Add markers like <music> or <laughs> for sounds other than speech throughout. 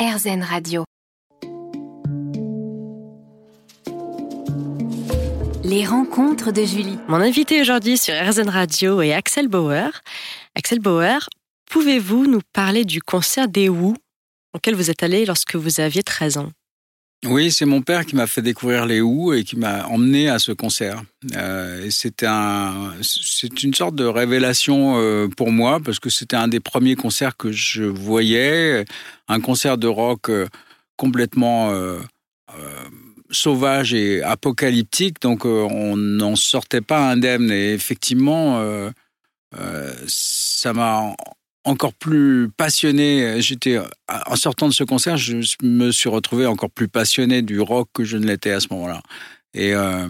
RZN Radio. Les rencontres de Julie. Mon invité aujourd'hui sur RZN Radio est Axel Bauer. Axel Bauer, pouvez-vous nous parler du concert des Who auquel vous êtes allé lorsque vous aviez 13 ans? Oui, c'est mon père qui m'a fait découvrir les Who et qui m'a emmené à ce concert. Euh, c'était un, c'est une sorte de révélation euh, pour moi parce que c'était un des premiers concerts que je voyais, un concert de rock euh, complètement euh, euh, sauvage et apocalyptique, donc on n'en sortait pas indemne. Et effectivement, ça m'a encore plus passionné. J'étais en sortant de ce concert, je me suis retrouvé encore plus passionné du rock que je ne l'étais à ce moment-là. Et euh,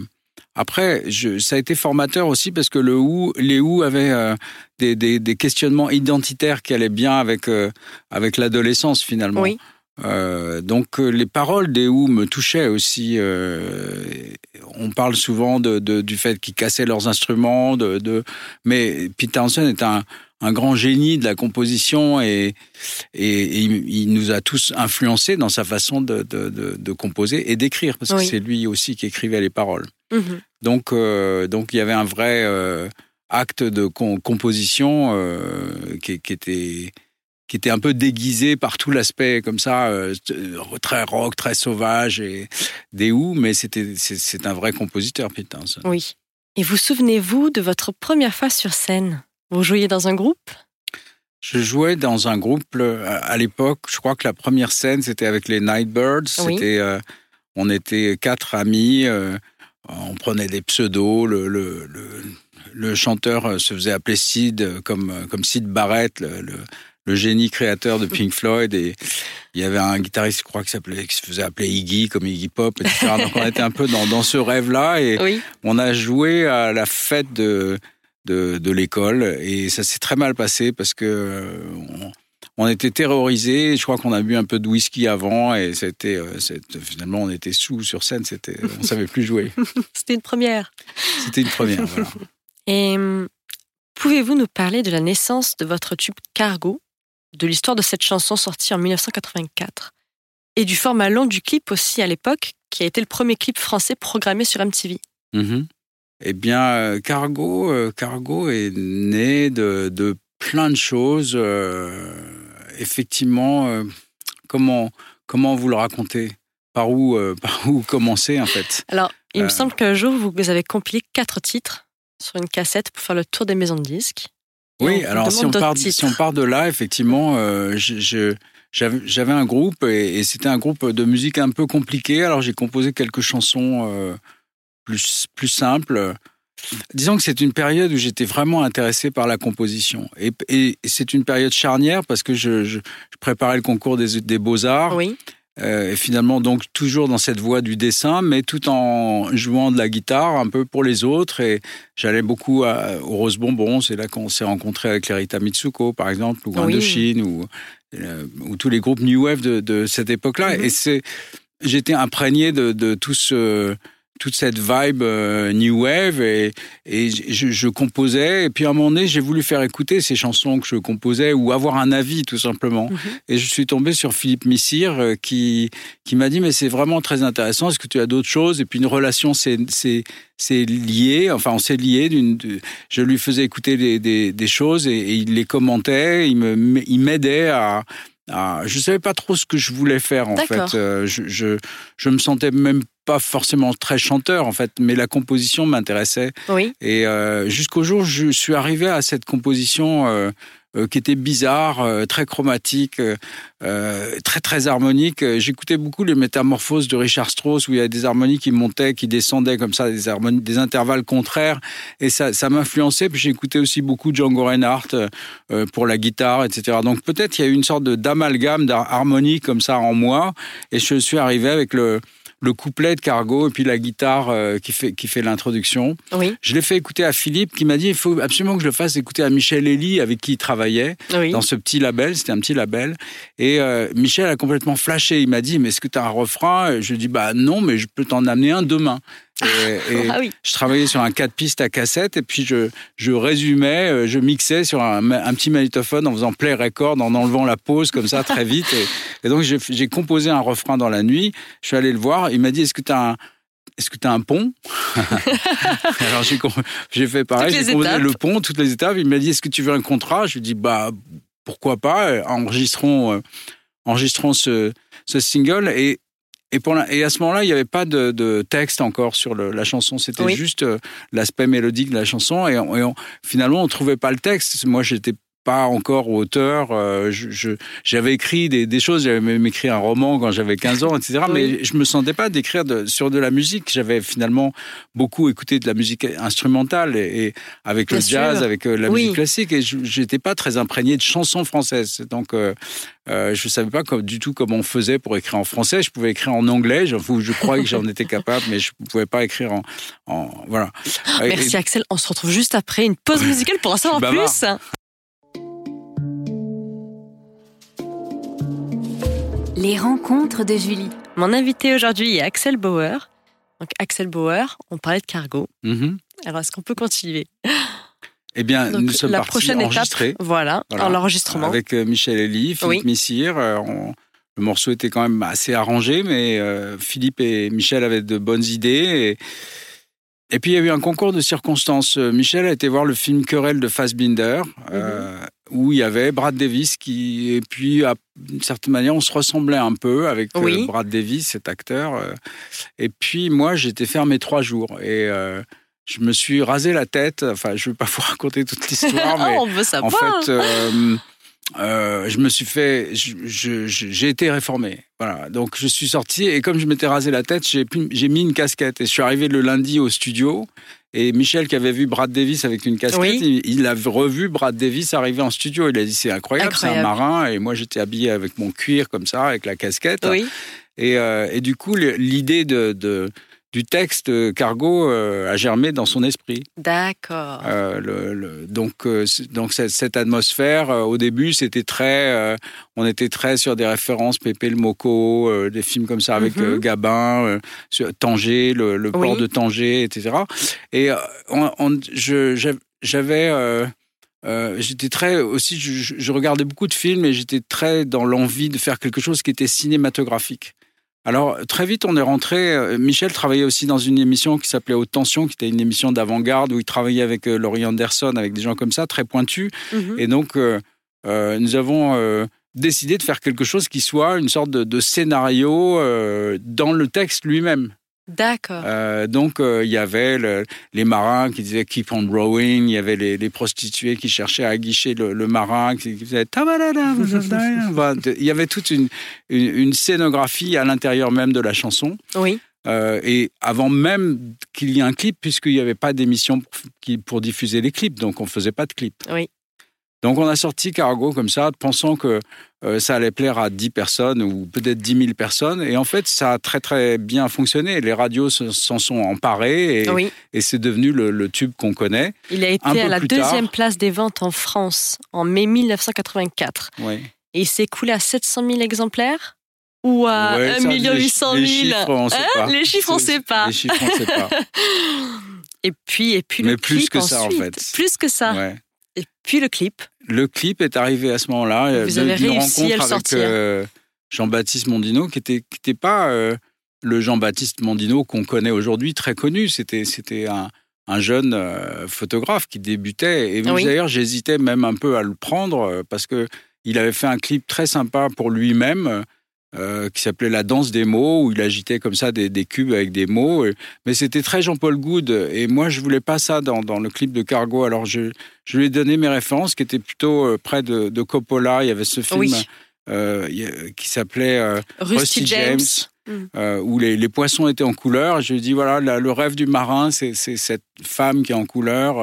après, je, ça a été formateur aussi parce que le Who, les Who avaient euh, des, des, des, questionnements identitaires qui allaient bien avec euh, avec l'adolescence finalement. Oui. Euh, donc les paroles des Who me touchaient aussi. on parle souvent de, de du fait qu'ils cassaient leurs instruments, de, de... mais Pete Townsend est un un grand génie de la composition et, et, et il nous a tous influencés dans sa façon de, de, de, de composer et d'écrire, parce oui. que c'est lui aussi qui écrivait les paroles. Mm -hmm. Donc, euh, donc il y avait un vrai euh, acte de com composition euh, qui, qui, était qui était un peu déguisé par tout l'aspect comme ça, très rock, très sauvage et des ou, mais c'était c'est un vrai compositeur, Pete Townsend. Oui. Et vous souvenez-vous de votre première fois sur scène? Vous jouiez dans un groupe? Je jouais dans un groupe à l'époque. Je crois que la première scène, c'était avec les Nightbirds. Oui. C'était, euh, on était quatre amis. Euh, on prenait des pseudos. Le, le, le, le, chanteur se faisait appeler Sid, comme, comme Sid Barrett, le, génie créateur de Pink Floyd. Et il y avait un guitariste, je crois, qui, qui se faisait appeler Iggy, comme Iggy Pop, etc. Donc on était un peu dans, dans ce rêve-là. Et oui. on a joué à la fête de de, de l'école et ça s'est très mal passé parce que on, on était terrorisés. Je crois qu'on a bu un peu de whisky avant et c'était finalement on était sous sur scène. C'était on savait plus jouer. <laughs> c'était une première. C'était une première. voilà. <laughs> Et pouvez-vous nous parler de la naissance de votre tube Cargo, de l'histoire de cette chanson sortie en 1984 et du format long du clip aussi à l'époque, qui a été le premier clip français programmé sur MTV. Mm -hmm. Eh bien, Cargo, Cargo est né de, de plein de choses. Euh, effectivement, euh, comment, comment vous le raconter par où, euh, <laughs> par où commencer, en fait? Alors, il me semble qu'un jour, vous avez compilé quatre titres sur une cassette pour faire le tour des maisons de disques. Oui, alors si on, part, si on part de là, effectivement, j'avais un groupe et, et c'était un groupe de musique un peu compliqué. Alors j'ai composé quelques chansons euh, plus, plus simple. Disons que c'est une période où j'étais vraiment intéressé par la composition. Et, et c'est une période charnière parce que je, je, je préparais le concours des, des beaux-arts. Oui. Euh, et finalement, donc, toujours dans cette voie du dessin, mais tout en jouant de la guitare un peu pour les autres. Et j'allais beaucoup à, au Rose Bonbon. C'est là qu'on s'est rencontré avec Lerita Mitsuko, par exemple, ou Indochine, oui. ou, euh, ou tous les groupes New Wave de, de cette époque-là. Mm -hmm. Et c'est, j'étais imprégné de, de tout ce toute cette vibe euh, new wave et, et je, je, composais. Et puis à un moment donné j'ai voulu faire écouter ces chansons que je composais ou avoir un avis tout simplement. Mm -hmm. et je suis tombé sur Philippe Missire euh, qui qui m'a dit mais c'est vraiment très intéressant. Est-ce que tu as d'autres choses? Et puis une relation c'est c'est c'est lié enfin on s'est lié d'une je lui faisais écouter des, des, des choses et, et, il les commentait. Il me il m'aidait à ah, je ne savais pas trop ce que je voulais faire en fait. Euh, je, je, je me sentais même pas forcément très chanteur en fait, mais la composition m'intéressait. Oui. Et euh, jusqu'au jour où je suis arrivé à cette composition euh, qui était bizarre, euh, très chromatique, euh, très très harmonique. J'écoutais beaucoup les métamorphoses de Richard Strauss où il y a des harmonies qui montaient, qui descendaient comme ça, des harmonies, des intervalles contraires, et ça, ça m'influençait. Puis j'écoutais aussi beaucoup Django Reinhardt euh, pour la guitare, etc. Donc peut-être il y a eu une sorte d'amalgame d'harmonie comme ça en moi, et je suis arrivé avec le le couplet de Cargo et puis la guitare euh, qui fait, qui fait l'introduction. Oui. Je l'ai fait écouter à Philippe qui m'a dit il faut absolument que je le fasse écouter à Michel Elie avec qui il travaillait oui. dans ce petit label. C'était un petit label. Et euh, Michel a complètement flashé. Il m'a dit mais est-ce que tu as un refrain? Je lui ai dit bah non, mais je peux t'en amener un demain. Et, et Ah oui. je travaillais sur un 4 pistes à cassette et puis je, je résumais, euh, je mixais sur un, un petit magnétophone en faisant play record, en enlevant la pause comme ça très vite. Et, et donc j'ai composé un refrain dans la nuit. Je suis allé le voir. Il m'a dit Est-ce que tu as un. Est-ce que tu as un pont? <laughs> Alors j'ai fait pareil, j'ai composé étapes. le pont, toutes les étapes. Il m'a dit Est-ce que tu veux un contrat? Je lui ai dit Bah pourquoi pas, enregistrons, euh, enregistrons ce, ce single. Et, et, pour la- et à ce moment-là, il n'y avait pas de, de texte encore sur le- la chanson. C'était Oui. juste euh, l'aspect mélodique de la chanson. Et, on- et on- finalement, on ne trouvait pas le texte. Moi, j'étais pas encore auteur. euh, je- je- J'avais écrit des, des choses. J'avais même écrit un roman quand j'avais 15 ans, etc. Oui. Mais je me sentais pas d'écrire sur de la musique. J'avais finalement beaucoup écouté de la musique instrumentale et, et avec Bien le jazz, avec euh, la Oui. musique classique. Et je n'étais pas très imprégné de chansons françaises. Donc, euh, euh, je ne savais pas comme- du tout comment on faisait pour écrire en français. Je pouvais écrire en anglais. Je, je croyais que j'en étais capable, mais je ne pouvais pas écrire en. en- voilà. Et- Merci Axel. On se retrouve juste après une pause musicale pour en savoir bavard. plus. Les rencontres de Julie. Mon invité aujourd'hui est Axel Bauer. Donc Axel Bauer, on parlait de cargo. Mhm. Alors est-ce qu'on peut continuer? Eh bien, Donc, nous sommes la partis prochaine étape, enregistrer Voilà, Voilà. en l'enregistrement. avec euh, Michel Elie, Philippe Oui. Euh, on- le morceau était quand même assez arrangé, mais euh, Philippe et Michel avaient de bonnes idées. Et, et puis, il y a eu un concours de circonstances. Michel a été voir le film Querelle de Fassbinder, euh, Mhm. Où il y avait Brad Davis qui... Et puis, à- d'une certaine manière, on se ressemblait un peu avec euh, Oui. Brad Davis, cet acteur. euh. et puis, moi, j'étais fermé trois jours. Et... euh, je me suis rasé la tête. Enfin, je ne vais pas <laughs> vous raconter toute l'histoire, <laughs> mais on veut en fait, euh, euh, je me suis fait, j'ai été réformé. Voilà. Donc je suis sorti et comme je m'étais rasé la tête, j'ai mis une casquette et je suis arrivé le lundi au studio. Et Michel, qui avait vu Brad Davis avec une casquette, Oui. il, il a revu Brad Davis arriver en studio. Il a dit c'est incroyable, c'est un marin. Et moi, j'étais habillé avec mon cuir comme ça, avec la casquette. oui. Et, euh, et du coup, l'idée de, de- du texte euh, Cargo euh, a germé dans son esprit. D'accord. Euh, le, le- donc, donc cette, cette atmosphère, au début, c'était très, euh, on était très sur des références, Pépé le Moco, euh, des films comme ça avec Mhm. Gabin, sur Tanger, le, le Oui. port de Tanger, etc. Et j'avais, euh, j'étais très aussi, je regardais beaucoup de films et j'étais très dans l'envie de faire quelque chose qui était cinématographique. Alors, très vite, on est rentré. euh, Michel travaillait aussi dans une émission qui s'appelait Haute Tension, qui était une émission d'avant-garde où il travaillait avec euh, Laurie Anderson, avec des gens comme ça, très pointus. Mhm. Et donc, euh, nous avons décidé de faire quelque chose qui soit une sorte de, de scénario dans le texte lui-même. D'accord. Euh, donc, euh, il y avait le- les marins qui disaient Keep on rowing, il y avait les, les prostituées qui cherchaient à aguicher le, le marin, qui, qui <laughs> Enfin, Il y avait toute une, une, une scénographie à l'intérieur même de la chanson. Oui. Euh, et avant même qu'il y ait un clip, puisqu'il n'y avait pas d'émission pour, pour diffuser les clips, donc on ne faisait pas de clip. Oui. Donc on a sorti Cargo comme ça, pensant que euh, ça allait plaire à 10 personnes ou peut-être 10 000 personnes. Et en fait, ça a très très bien fonctionné. Les radios se- s'en sont emparées et, Oui. et c'est devenu le, le tube qu'on connaît. Il a été à la deuxième tard. place des ventes en France en mai 1984. Oui. Et il s'est écoulé à 700 000 exemplaires Ou à Ouais, 1 ça, million les- 800 les 000 chiffres, on sait Hein? pas. Les chiffres, on C'est- sait pas. Les chiffres, on sait pas. <laughs> Et puis, et puis Mais plus que ça, en fait. Plus que ça. Ouais. Et puis le clip. Le clip est arrivé à ce moment-là. Vous avez réussi à rencontre le avec euh, Jean-Baptiste Mondino, qui était, qui était pas euh, le Jean-Baptiste Mondino qu'on connaît aujourd'hui, très connu. C'était, c'était un, un jeune euh, photographe qui débutait. Et Oui. d'ailleurs, j'hésitais même un peu à le prendre parce que il avait fait un clip très sympa pour lui-même. Euh, qui s'appelait La danse des mots, où il agitait comme ça des, des cubes avec des mots. Mais c'était très Jean-Paul Goud. Et moi, je voulais pas ça dans, dans le clip de Cargo. Alors, je, je lui ai donné mes références, qui étaient plutôt euh, près de, de Coppola. Il y avait ce film Oui. euh, qui s'appelait euh, Rusty, Rusty James. James. où les, les poissons étaient en couleur. Je lui ai dit, voilà, la- le rêve du marin, c'est cette femme qui est en couleur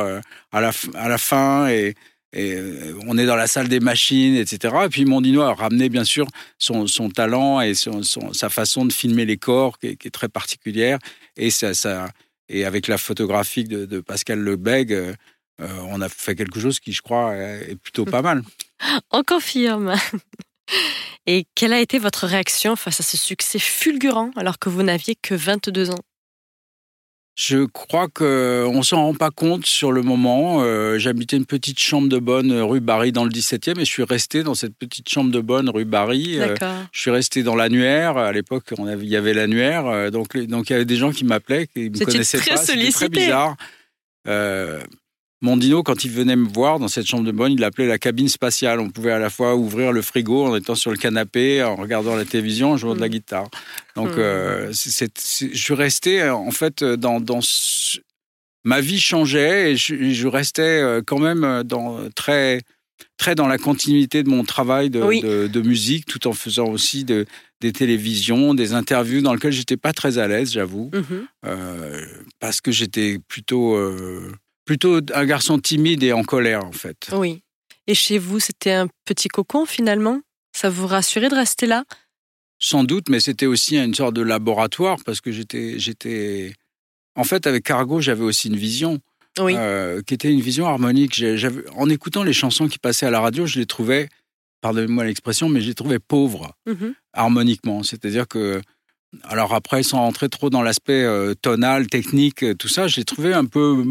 à, la, à la fin. Et, et, euh, on est dans la salle des machines, etc. Et puis Mondino a ramené, bien sûr, son, talent et sa façon de filmer les corps, qui est, très particulière. Et, avec la photographie de, Pascal Lebègue, euh, euh, on a fait quelque chose qui, je crois, est plutôt pas mal. <laughs> On confirme. <laughs> Et quelle a été votre réaction face à ce succès fulgurant alors que vous n'aviez que 22 ans? Je crois qu'on s'en rend pas compte sur le moment. Euh, j'habitais une petite chambre de bonne rue Barry dans le 17e et je suis resté dans cette petite chambre de bonne rue Barry. Euh, je suis resté dans l'annuaire. À l'époque, il y avait l'annuaire. Euh, donc, donc, il y avait des gens qui m'appelaient, qui me connaissaient pas. C'était très bizarre. Mondino, quand il venait me voir dans cette chambre de bonne, il l'appelait la cabine spatiale. On pouvait à la fois ouvrir le frigo en étant sur le canapé, en regardant la télévision, en jouant de la hmm. guitare. Donc, hmm. euh, je suis resté, en fait, dans, dans ma vie changeait et je, restais euh, quand même dans, très, très dans la continuité de mon travail de, de, musique, tout en faisant aussi de, des télévisions, des interviews dans lesquelles j'étais pas très à l'aise, j'avoue, mm-hmm. euh, parce que j'étais plutôt plutôt un garçon timide et en colère, en fait. Oui. Et chez vous, c'était un petit cocon, finalement? Ça vous rassurait de rester là? Sans doute, mais c'était aussi une sorte de laboratoire, parce que j'étais... j'étais... En fait, avec Cargo, j'avais aussi une vision. Oui. Euh, qui était une vision harmonique. en écoutant les chansons qui passaient à la radio, je les trouvais, pardonnez-moi l'expression, mais je les trouvais pauvres, mhm. harmoniquement. C'est-à-dire que alors après, sans rentrer trop dans l'aspect euh, tonal, technique, euh, tout ça, j'ai trouvé un peu,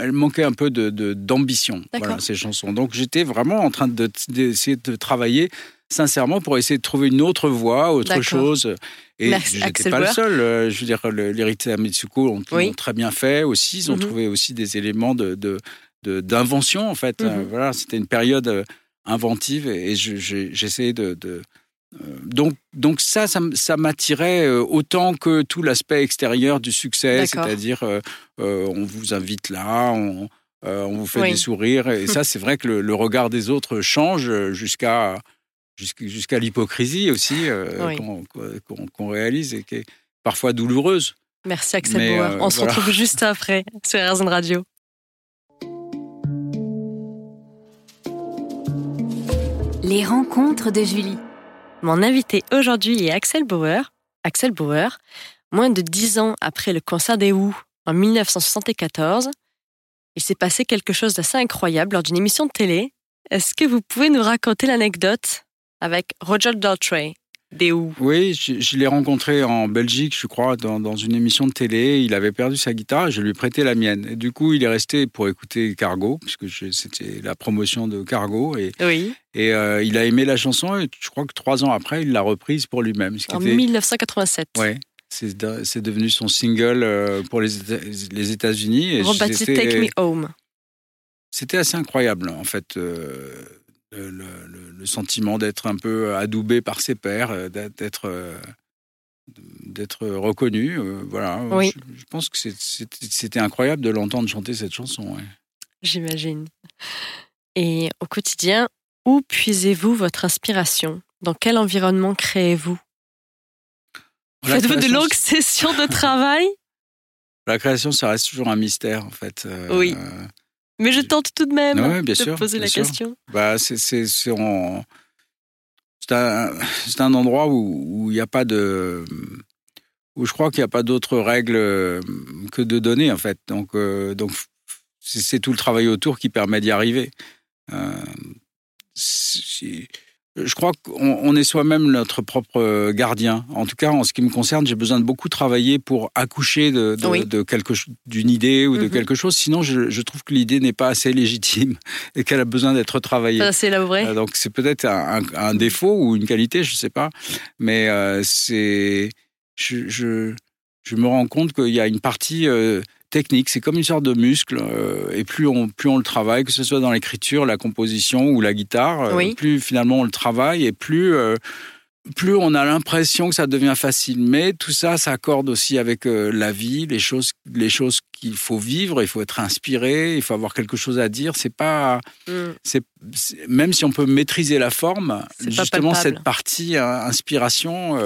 elle manquait un peu de d'ambition, voilà, ces chansons. Donc j'étais vraiment en train d'essayer de, travailler sincèrement pour essayer de trouver une autre voix, autre chose. Et je n'étais pas le seul. Euh, je veux dire, l'héritier Mitsuko ont, très bien fait aussi. Ils ont mhm. trouvé aussi des éléments de d'invention en fait. Mhm. Voilà, c'était une période inventive et j'essayais de, donc, donc ça, ça, m'attirait euh, autant que tout l'aspect extérieur du succès, c'est-à-dire euh, on vous invite là, on, vous fait des sourires. Et <laughs> ça, c'est vrai que le, regard des autres change jusqu'à jusqu'à l'hypocrisie aussi qu'on réalise et qui est parfois douloureuse. Merci Axel Bauer. on se retrouve juste après sur RZN Radio. Les rencontres de Julie. Mon invité aujourd'hui est Axel Bauer. Axel Bauer, moins de dix ans après le concert des Who en 1974, il s'est passé quelque chose d'assez incroyable lors d'une émission de télé. Est-ce que vous pouvez nous raconter l'anecdote avec Roger Daltrey? Oui, je, l'ai rencontré en Belgique, je crois, dans, une émission de télé. Il avait perdu sa guitare et je lui ai prêté la mienne. Et du coup, il est resté pour écouter Cargo, puisque c'était la promotion de Cargo. Et, oui. et euh, il a aimé la chanson et je crois que trois ans après, il l'a reprise pour lui-même. En 1987. Oui. C'est devenu son single euh, pour les, les États-Unis. Rebaptisé Take Me Home. C'était assez incroyable, en fait. Euh, le, sentiment d'être un peu adoubé par ses pairs, euh, d'être euh, d'être reconnu. Euh, voilà. Je, pense que c'était incroyable de l'entendre chanter cette chanson. J'imagine. Et au quotidien, où puisez-vous votre inspiration? Dans quel environnement créez-vous? Faites-vous de longues sessions de travail? <laughs> La création, ça reste toujours un mystère, en fait. oui. Mais je tente tout de même de poser la question. Bah, c'est un, un, endroit où il n'y a pas de où je crois qu'il n'y a pas d'autres règles que de donner en fait. Donc euh, donc c'est tout le travail autour qui permet d'y arriver. Euh, je crois qu'on est soi-même notre propre gardien. En tout cas, en ce qui me concerne, j'ai besoin de beaucoup travailler pour accoucher de, de, quelque d'une idée ou de mhm. quelque chose. Sinon, je, trouve que l'idée n'est pas assez légitime <laughs> et qu'elle a besoin d'être travaillée. C'est là vrai. Euh, donc, c'est peut-être un, défaut ou une qualité, je ne sais pas. Mais euh, c'est, je, je, je, me rends compte qu'il y a une partie euh, technique. C'est comme une sorte de muscle. Euh, et plus on, plus on le travaille, que ce soit dans l'écriture, la composition ou la guitare, euh, plus finalement on le travaille et plus, euh, plus on a l'impression que ça devient facile. Mais tout ça s'accorde aussi avec la vie, les choses, les choses qu'il faut vivre. Il faut être inspiré, il faut avoir quelque chose à dire. C'est pas, mm. c'est, même si on peut maîtriser la forme, justement cette partie inspiration,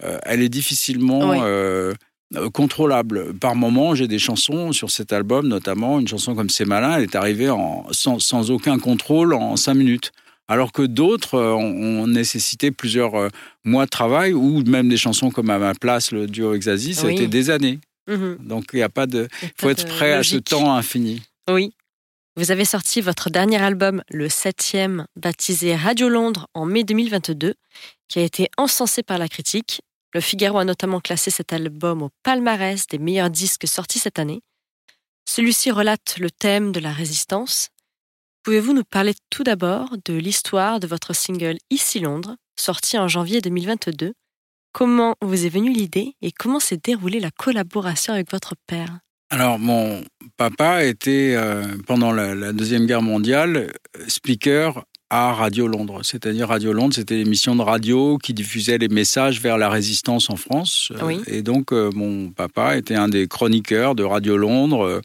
elle est difficilement. Euh, contrôlable. Par moment, j'ai des chansons sur cet album, notamment une chanson comme C'est malin, elle est arrivée en, sans, aucun contrôle en cinq minutes. Alors que d'autres euh, ont, nécessité plusieurs euh, mois de travail, ou même des chansons comme À ma place, le duo Exasi, ça a été des années. Mhm. Donc il y a pas de. Il faut être prêt à ce temps infini. Oui. Vous avez sorti votre dernier album, le septième, baptisé Radio Londres en mai 2022, qui a été encensé par la critique Le Figaro a notamment classé cet album au palmarès des meilleurs disques sortis cette année. Celui-ci relate le thème de la résistance. Pouvez-vous nous parler tout d'abord de l'histoire de votre single Ici Londres, sorti en janvier 2022 Comment vous est venue l'idée et comment s'est déroulée la collaboration avec votre père? Alors, mon papa était, euh, pendant la, Deuxième Guerre mondiale, speaker à Radio Londres. C'est-à-dire Radio Londres, c'était l'émission de radio qui diffusait les messages vers la résistance en France. Et donc, euh, mon papa était un des chroniqueurs de Radio Londres.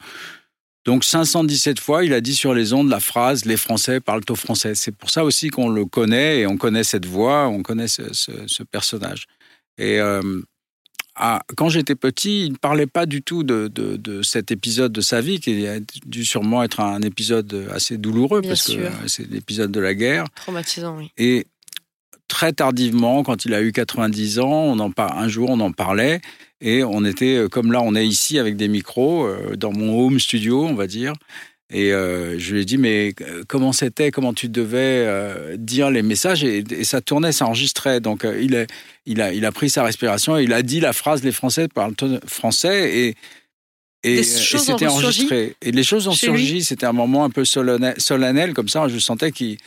Donc 517 fois, il a dit sur les ondes la phrase "Les Français parlent au français". C'est pour ça aussi qu'on le connaît et on connaît cette voix, on connaît ce, personnage. Et euh, quand j'étais petit, il ne parlait pas du tout de, cet épisode de sa vie, qui a dû sûrement être un épisode assez douloureux, parce que c'est l'épisode de la guerre. Traumatisant, oui. Et très tardivement, quand il a eu 90 ans, on en un jour on en parlait, et on était, euh, comme là on est ici avec des micros, euh, dans mon home studio, on va dire, et euh, je lui ai dit, mais euh, comment c'était, comment tu devais euh, dire les messages? Et, ça tournait, ça enregistrait. Donc il, a, il, a, il a pris sa respiration et il a dit la phrase Les Français parlent français et, et, c'était enregistré. Et les choses ont surgi. C'était un moment un peu solennel, solennel comme ça. Je sentais qu'il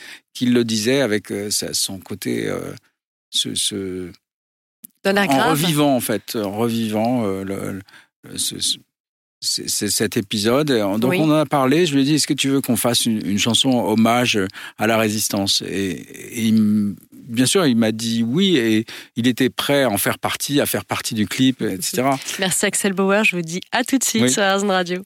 le disait avec son côté. ce, ce en revivant, en fait. En revivant le, ce, c'est cet épisode. Donc on en a parlé. Je lui ai dit est-ce que tu veux qu'on fasse une, chanson hommage à la résistance? Et, bien sûr, il m'a dit oui et il était prêt à en faire partie, à faire partie du clip, etc. Merci Axel Bauer. Je vous dis à tout de suite sur Arzen Radio.